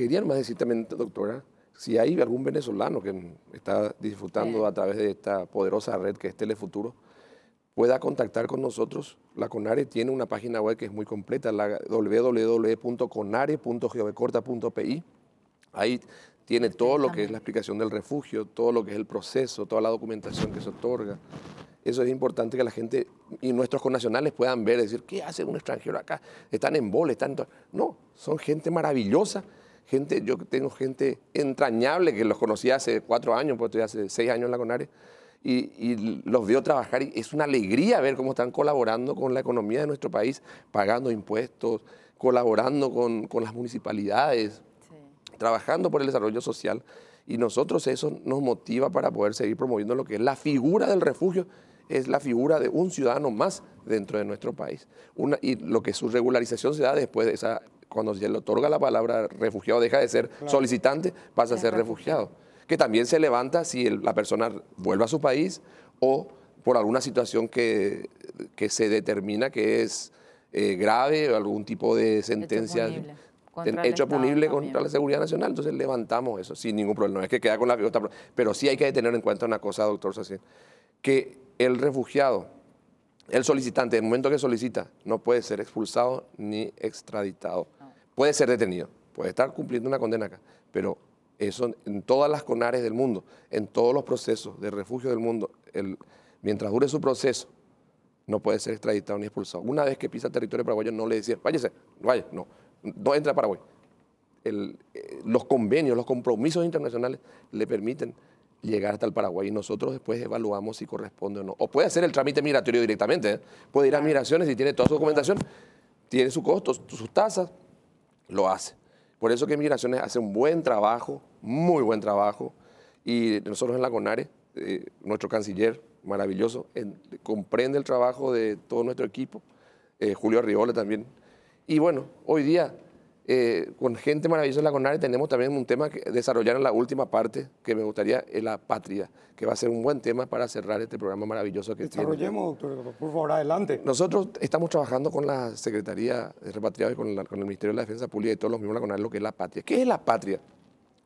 Quería más decir también, doctora, si hay algún venezolano que está disfrutando Sí. a través de esta poderosa red que es Telefuturo, pueda contactar con nosotros. La CONARE tiene una página web que es muy completa, la www.conare.geobecorta.pi. Ahí tiene todo lo que es la explicación del refugio, todo lo que es el proceso, toda la documentación que se otorga. Eso es importante que la gente y nuestros connacionales puedan ver, decir, ¿qué hace un extranjero acá? Están en bola, están... en to-". No, son gente maravillosa, gente, yo tengo gente entrañable que los conocí hace cuatro años, porque estoy hace seis años en la CONARE, y, y los veo trabajar y es una alegría ver cómo están colaborando con la economía de nuestro país, pagando impuestos, colaborando con, con las municipalidades, Sí. trabajando por el desarrollo social y nosotros eso nos motiva para poder seguir promoviendo lo que es la figura del refugio, es la figura de un ciudadano más dentro de nuestro país. Una, y lo que su regularización se da después de esa, cuando se le otorga la palabra refugiado, deja de ser solicitante, pasa a ser refugiado. refugiado, que también se levanta si el- la persona vuelve a su país o por alguna situación que, que se determina que es eh, grave o algún tipo de sentencia punible contra hecho punible también. contra la seguridad nacional, entonces levantamos eso sin ningún problema. No es que queda con la pero sí hay que tener en cuenta una cosa, doctor Sacien, que el refugiado, el solicitante, en el momento que solicita, no puede ser expulsado ni extraditado. Puede ser detenido, puede estar cumpliendo una condena acá, pero eso en todas las conares del mundo, en todos los procesos de refugio del mundo, el- mientras dure su proceso, no puede ser extraditado ni expulsado. Una vez que pisa territorio paraguayo, no le decían, váyase, vaya, no, no entra a Paraguay. El, eh, los convenios, los compromisos internacionales le permiten llegar hasta el Paraguay y nosotros después evaluamos si corresponde o no. O puede hacer el trámite migratorio directamente, ¿eh? puede ir a migraciones y tiene toda su documentación, tiene su costo, sus tasas, lo hace. Por eso que Migraciones hace un buen trabajo, muy buen trabajo, y nosotros en la CONARE, eh, nuestro canciller maravilloso, en- comprende el trabajo de todo nuestro equipo, eh, Julio Arriola también. Y bueno, hoy día, eh, con gente maravillosa en la CONARE, tenemos también un tema que desarrollar en la última parte, que me gustaría, es la patria, que va a ser un buen tema para cerrar este programa maravilloso que tiene. Desarrollemos, doctor, por favor, adelante. Nosotros estamos trabajando con la Secretaría de Repatriados y con, la- con el Ministerio de la Defensa Pública y todos los miembros de la CONAR lo que es la patria. ¿Qué es la patria?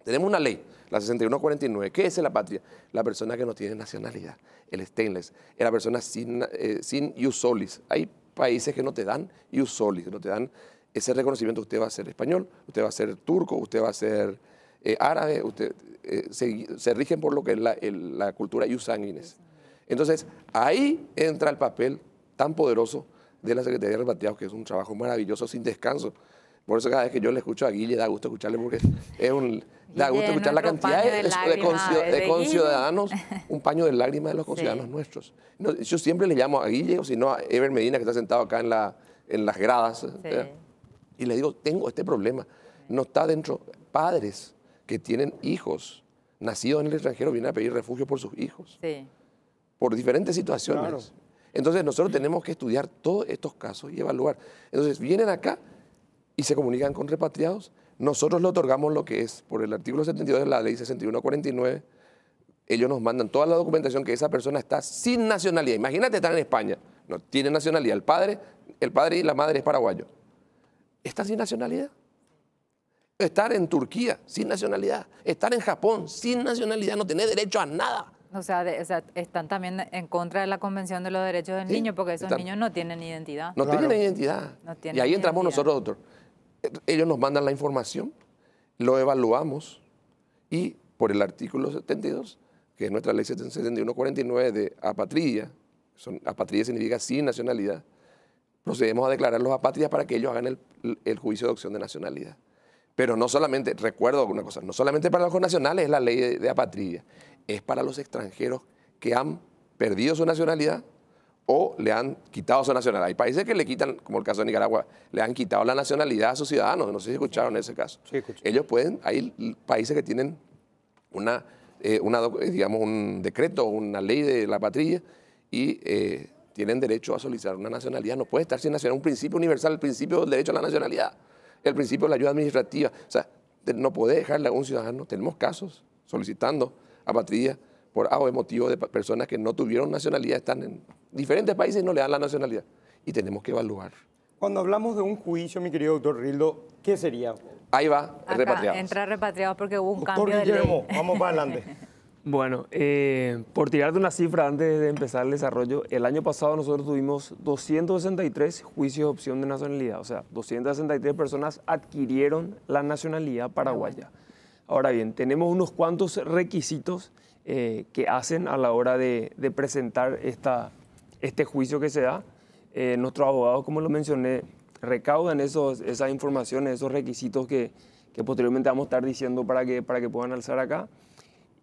Tenemos una ley, la 6149. ¿Qué es la patria? La persona que no tiene nacionalidad, el stainless, es la persona sin, eh, sin ius solis. Hay países que no te dan ius solis, no te dan ese reconocimiento. Usted va a ser español, usted va a ser turco, usted va a ser eh, árabe, usted, eh, se, se rigen por lo que es la, el- la cultura ius sanguinis. Entonces, ahí entra el papel tan poderoso de la Secretaría de Repatriados, que es un trabajo maravilloso sin descanso. Por eso cada vez que yo le escucho a Guille, da gusto escucharle porque es un, da gusto es escuchar la cantidad de, de de- concio- de conciudadanos, un paño de lágrimas de los conciudadanos Sí. nuestros. No, yo siempre le llamo a Guille, o si no a Ever Medina, que está sentado acá en, la, en las gradas. ¿verdad? Y le digo, tengo este problema. No está dentro. Padres que tienen hijos nacidos en el extranjero vienen a pedir refugio por sus hijos Sí. por diferentes situaciones. Claro. Entonces nosotros tenemos que estudiar todos estos casos y evaluar. Entonces vienen acá y se comunican con repatriados. Nosotros le otorgamos lo que es, por el artículo 72 de la ley 6149, ellos nos mandan toda la documentación que esa persona está sin nacionalidad. Imagínate estar en España, no tiene nacionalidad. El padre, el padre y la madre es paraguayo. Está sin nacionalidad. Estar en Turquía sin nacionalidad. Estar en Japón sin nacionalidad. No tiene derecho a nada. O sea, de- o sea, están también en contra de la Convención de los Derechos del Sí, Niño porque esos están- niños no tienen identidad. No Claro. tienen identidad. No tienen y ahí entramos nosotros, doctor. Ellos nos mandan la información, lo evaluamos y por el artículo 72, que es nuestra ley 7149 de apatría, son, apatría significa sin nacionalidad, procedemos a declararlos apátridas para que ellos hagan el, el juicio de opción de nacionalidad. Pero no solamente, recuerdo una cosa, no solamente para los nacionales es la ley de, de apatría, es para los extranjeros que han perdido su nacionalidad o le han quitado su nacionalidad. Hay países que le quitan, como el caso de Nicaragua, le han quitado la nacionalidad a sus ciudadanos. No sé si escucharon ese caso. Sí. Ellos pueden, hay países que tienen una, eh, una eh, digamos, un decreto, una ley de la patria y eh, tienen derecho a solicitar una nacionalidad. No puede estar sin nacionalidad. Un principio universal, el principio del derecho a la nacionalidad, el principio de la ayuda administrativa. O sea, no puede dejarle a un ciudadano. Tenemos casos solicitando apatría por A o B motivo de personas que no tuvieron nacionalidad, están en diferentes países y no le dan la nacionalidad. Y tenemos que evaluar. Cuando hablamos de un juicio, mi querido doctor Rildo, ¿qué sería? Ahí va, Acá repatriados. entra repatriados porque hubo un Doctor cambio de Guillermo, ley. vamos para adelante. Bueno, eh, por tirarte una cifra antes de empezar el desarrollo, el año pasado nosotros tuvimos 263 juicios de opción de nacionalidad, o sea, 263 personas adquirieron la nacionalidad paraguaya. Ahora bien, tenemos unos cuantos requisitos eh, que hacen a la hora de, presentar este juicio que se da. Eh, nuestros abogados, como lo mencioné, recaudan esas informaciones, esos requisitos que, posteriormente vamos a estar diciendo para que puedan alzar acá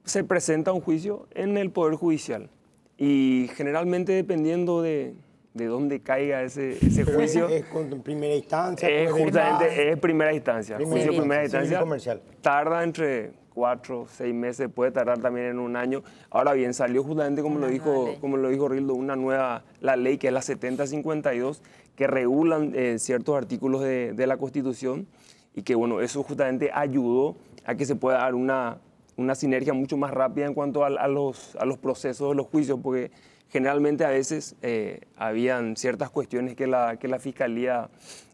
se presenta un juicio en el Poder Judicial. Y generalmente dependiendo de, de dónde caiga ese, juicio, Es, es con primera instancia. es justamente es primera instancia. Primera juicio primera instancia, comercial. tarda entre cuatro, seis meses, puede tardar también en un año. Ahora bien, salió justamente, como lo dijo, como lo dijo Rildo, una nueva, la ley que es la 7052, que regulan eh, ciertos artículos de, de la Constitución y que, bueno, eso justamente ayudó a que se pueda dar una, una sinergia mucho más rápida en cuanto a, los, a los procesos de los juicios, porque generalmente a veces eh, habían ciertas cuestiones que la, que la Fiscalía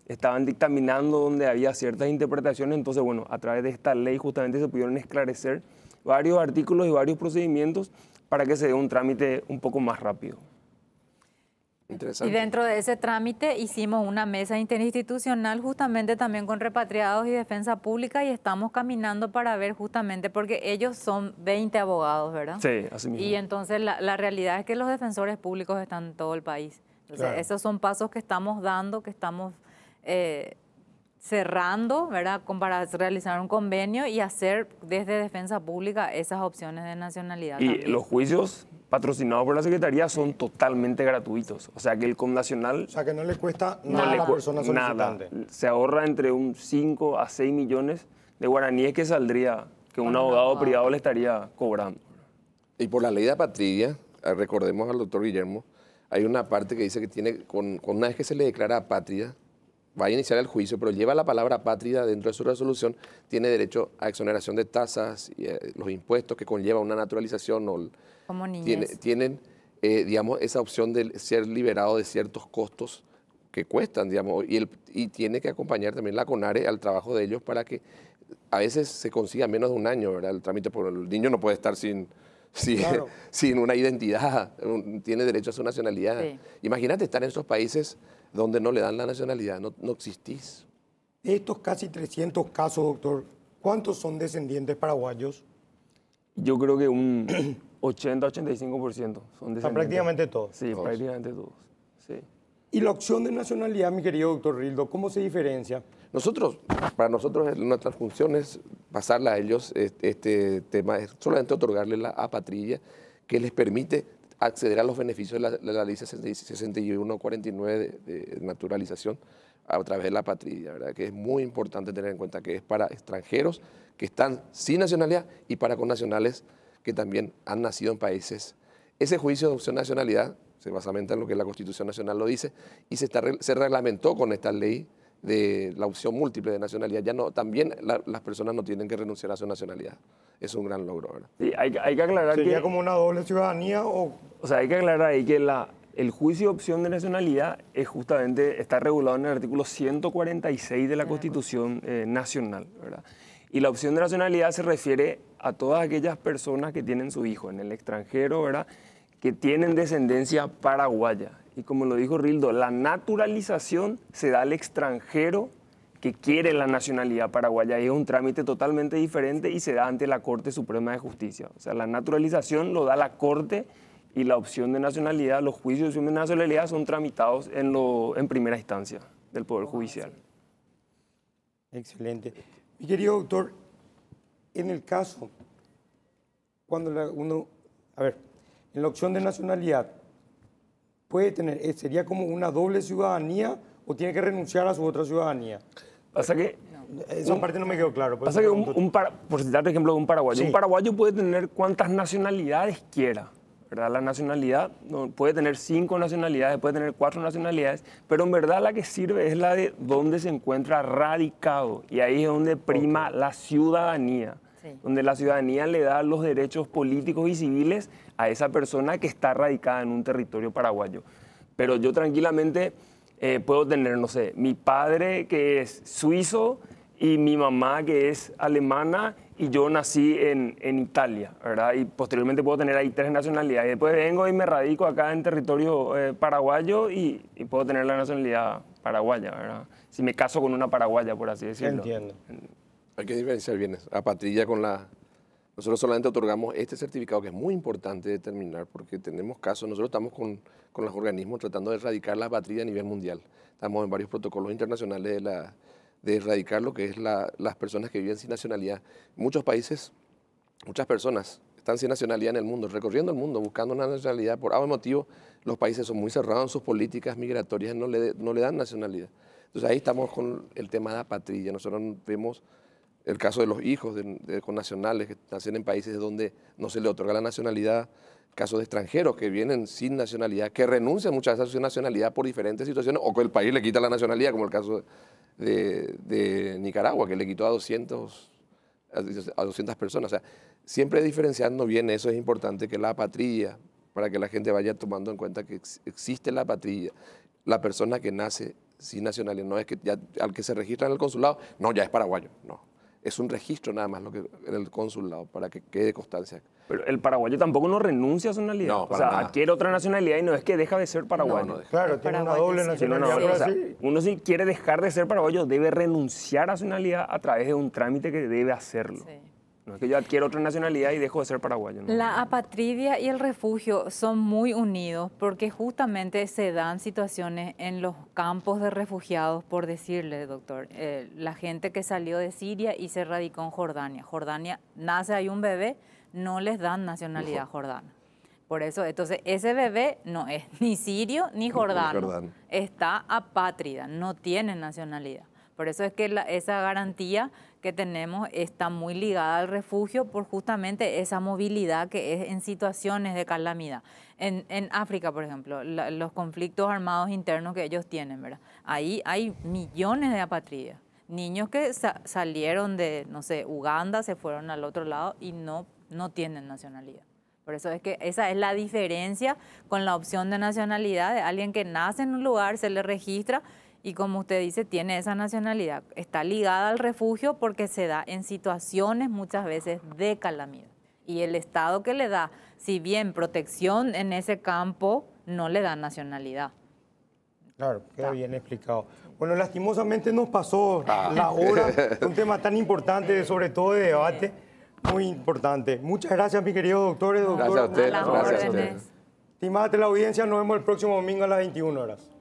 estaban dictaminando donde había ciertas interpretaciones, entonces bueno, a través de esta ley justamente se pudieron esclarecer varios artículos y varios procedimientos para que se dé un trámite un poco más rápido. Y dentro de ese trámite hicimos una mesa interinstitucional justamente también con repatriados y defensa pública y estamos caminando para ver justamente, porque ellos son 20 abogados, ¿verdad? Sí, así mismo. Y entonces la, la realidad es que los defensores públicos están en todo el país. Entonces, Claro. esos son pasos que estamos dando, que estamos eh, cerrando, ¿verdad? Con- para realizar un convenio y hacer desde defensa pública esas opciones de nacionalidad. Y también. los juicios patrocinados por la Secretaría son totalmente gratuitos, o sea que el Connacional O sea, que no le cuesta no nada a la persona nada. Se ahorra entre un 5 a 6 millones de guaraníes que saldría, que un abogado privado le estaría cobrando. Y por la ley de apatría, eh, recordemos al doctor Guillermo, hay una parte que dice que tiene, con, con una vez que se le declara apátrida, va a iniciar el juicio, pero lleva la palabra apátrida dentro de su resolución, tiene derecho a exoneración de tasas y eh, los impuestos que conlleva una naturalización o el- Como niñez. tiene- tienen, eh, digamos, esa opción de ser liberado de ciertos costos que cuestan, digamos, y, el, y tiene que acompañar también la CONARE al trabajo de ellos para que a veces se consiga menos de un año, ¿verdad? El trámite, por el niño no puede estar sin, sin, Claro. sin una identidad, un- tiene derecho a su nacionalidad. Sí. Imagínate estar en esos países donde no le dan la nacionalidad, no, no existís. De estos casi 300 casos, doctor, ¿cuántos son descendientes paraguayos? Yo creo que un 80-85% son O sea, descendientes. prácticamente todos. Sí, Todos. prácticamente todos. Sí. Y la opción de nacionalidad, mi querido doctor Rildo, ¿cómo se diferencia? Nosotros, para nosotros, es- nuestra función es pasarle a ellos este, este tema, es solamente otorgarles la apatrilla que les permite acceder a los beneficios de la, ley 60 6149 de, de naturalización a través de la ¿verdad? Que es muy importante tener en cuenta que es para extranjeros que están sin nacionalidad y para connacionales que también han nacido en países. Ese juicio de opción nacionalidad se basamenta en lo que la Constitución Nacional lo dice y se, está, se reglamentó con esta ley de la opción múltiple de nacionalidad. Ya no, también la- las personas no tienen que renunciar a su nacionalidad. Es un gran logro, ¿verdad? Sí, hay, que- hay que aclarar ¿Sería que... como una doble ciudadanía o O sea, hay que aclarar ahí que la, el juicio de opción de nacionalidad es justamente, está regulado en el artículo 146 de la Constitución eh, Nacional, ¿verdad? Y la opción de nacionalidad se refiere a todas aquellas personas que tienen su hijo en el extranjero, ¿verdad? Que tienen descendencia paraguaya. Y como lo dijo Rildo, la naturalización se da al extranjero que quiere la nacionalidad paraguaya y es un trámite totalmente diferente y se da ante la Corte Suprema de Justicia. O sea, la naturalización lo da la Corte y la opción de nacionalidad, los juicios de nacionalidad son tramitados en, lo, en primera instancia del Poder Judicial. Excelente. Mi querido doctor, en el caso, cuando la- uno, a ver, en la opción de nacionalidad, puede tener, eh, sería como una doble ciudadanía o tiene que renunciar a su otra ciudadanía. Pasa que, Esa parte no me quedó claro. pasa que un, un para- por citar ejemplo de un paraguayo, Sí. un paraguayo puede tener cuantas nacionalidades quiera. ¿verdad? La nacionalidad no, puede tener cinco nacionalidades, puede tener cuatro nacionalidades, pero en verdad la que sirve es la de dónde se encuentra radicado. Y ahí es donde prima la ciudadanía, Sí. donde la ciudadanía le da los derechos políticos y civiles a esa persona que está radicada en un territorio paraguayo. Pero yo tranquilamente eh, puedo tener, no sé, mi padre que es suizo y mi mamá que es alemana y yo nací en, en, Italia, ¿verdad? Y posteriormente puedo tener ahí tres nacionalidades. Y después vengo y me radico acá en territorio eh, paraguayo y, y, puedo tener la nacionalidad paraguaya, ¿verdad? Si me caso con una paraguaya, por así decirlo. Entiendo. Hay que diferenciar. A Patrilla con la... Nosotros solamente otorgamos este certificado que es muy importante determinar porque tenemos casos, nosotros estamos con, con los organismos tratando de erradicar la patria a nivel mundial. Estamos en varios protocolos internacionales de la de erradicar lo que es la, las personas que viven sin nacionalidad. Muchos países, muchas personas están sin nacionalidad en el mundo, recorriendo el mundo, buscando una nacionalidad. Por algún motivo, los países son muy cerrados en sus políticas migratorias, no le, no le dan nacionalidad. Entonces ahí estamos con el tema de apatrilla. Nosotros vemos el caso de los hijos de, de connacionales que nacen en países donde no se le otorga la nacionalidad, casos de extranjeros que vienen sin nacionalidad, que renuncian muchas veces a su nacionalidad por diferentes situaciones, o que el país le quita la nacionalidad, como el caso de, de Nicaragua, que le quitó a 200, a 200 personas. O sea, siempre diferenciando bien eso es importante, que la patria, para que la gente vaya tomando en cuenta que existe la patria, la persona que nace sin nacionalidad, no es que ya, al que se registra en el consulado, no, ya es paraguayo, no. Es un registro nada más lo que, en el consulado para que quede constancia. Pero el paraguayo tampoco no renuncia a su nacionalidad. No, o sea, nada. adquiere otra nacionalidad y no es que deja de ser paraguayo. No, no deja. Claro, tiene una doble sí. Nacionalidad. o sea, uno si quiere dejar de ser paraguayo debe renunciar a su nacionalidad a través de un trámite que debe hacerlo. Sí. No es que yo adquiero otra nacionalidad y dejo de ser paraguayo. ¿no? La apatridia y el refugio son muy unidos porque justamente se dan situaciones en los campos de refugiados, por decirle, doctor. Eh, la gente que salió de Siria y se radicó en Jordania. Jordania nace ahí un bebé, no les dan nacionalidad jordana. Por eso, entonces, ese bebé no es ni sirio ni jordano. Está apátrida, no tiene nacionalidad. Por eso es que la- esa garantía que tenemos está muy ligada al refugio por justamente esa movilidad que es en situaciones de calamidad. En, en África, por ejemplo, la- los conflictos armados internos que ellos tienen, ¿verdad? Ahí hay millones de apátridas. Niños que sa- salieron de, no sé, Uganda, se fueron al otro lado y no, no tienen nacionalidad. Por eso es que esa es la diferencia con la opción de nacionalidad de alguien que nace en un lugar, se le registra y como usted dice, tiene esa nacionalidad. Está ligada al refugio porque se da en situaciones muchas veces de calamidad. Y el Estado que le da, si bien protección en ese campo, no le da nacionalidad. Claro, queda bien explicado. Bueno, lastimosamente nos pasó Ah. la hora, un tema tan importante, sobre todo de debate, muy importante. Muchas gracias, mi querido doctor. Gracias a usted. A las Gracias a órdenes. usted. Estimada teleaudiencia, nos vemos el próximo domingo a las 21 horas.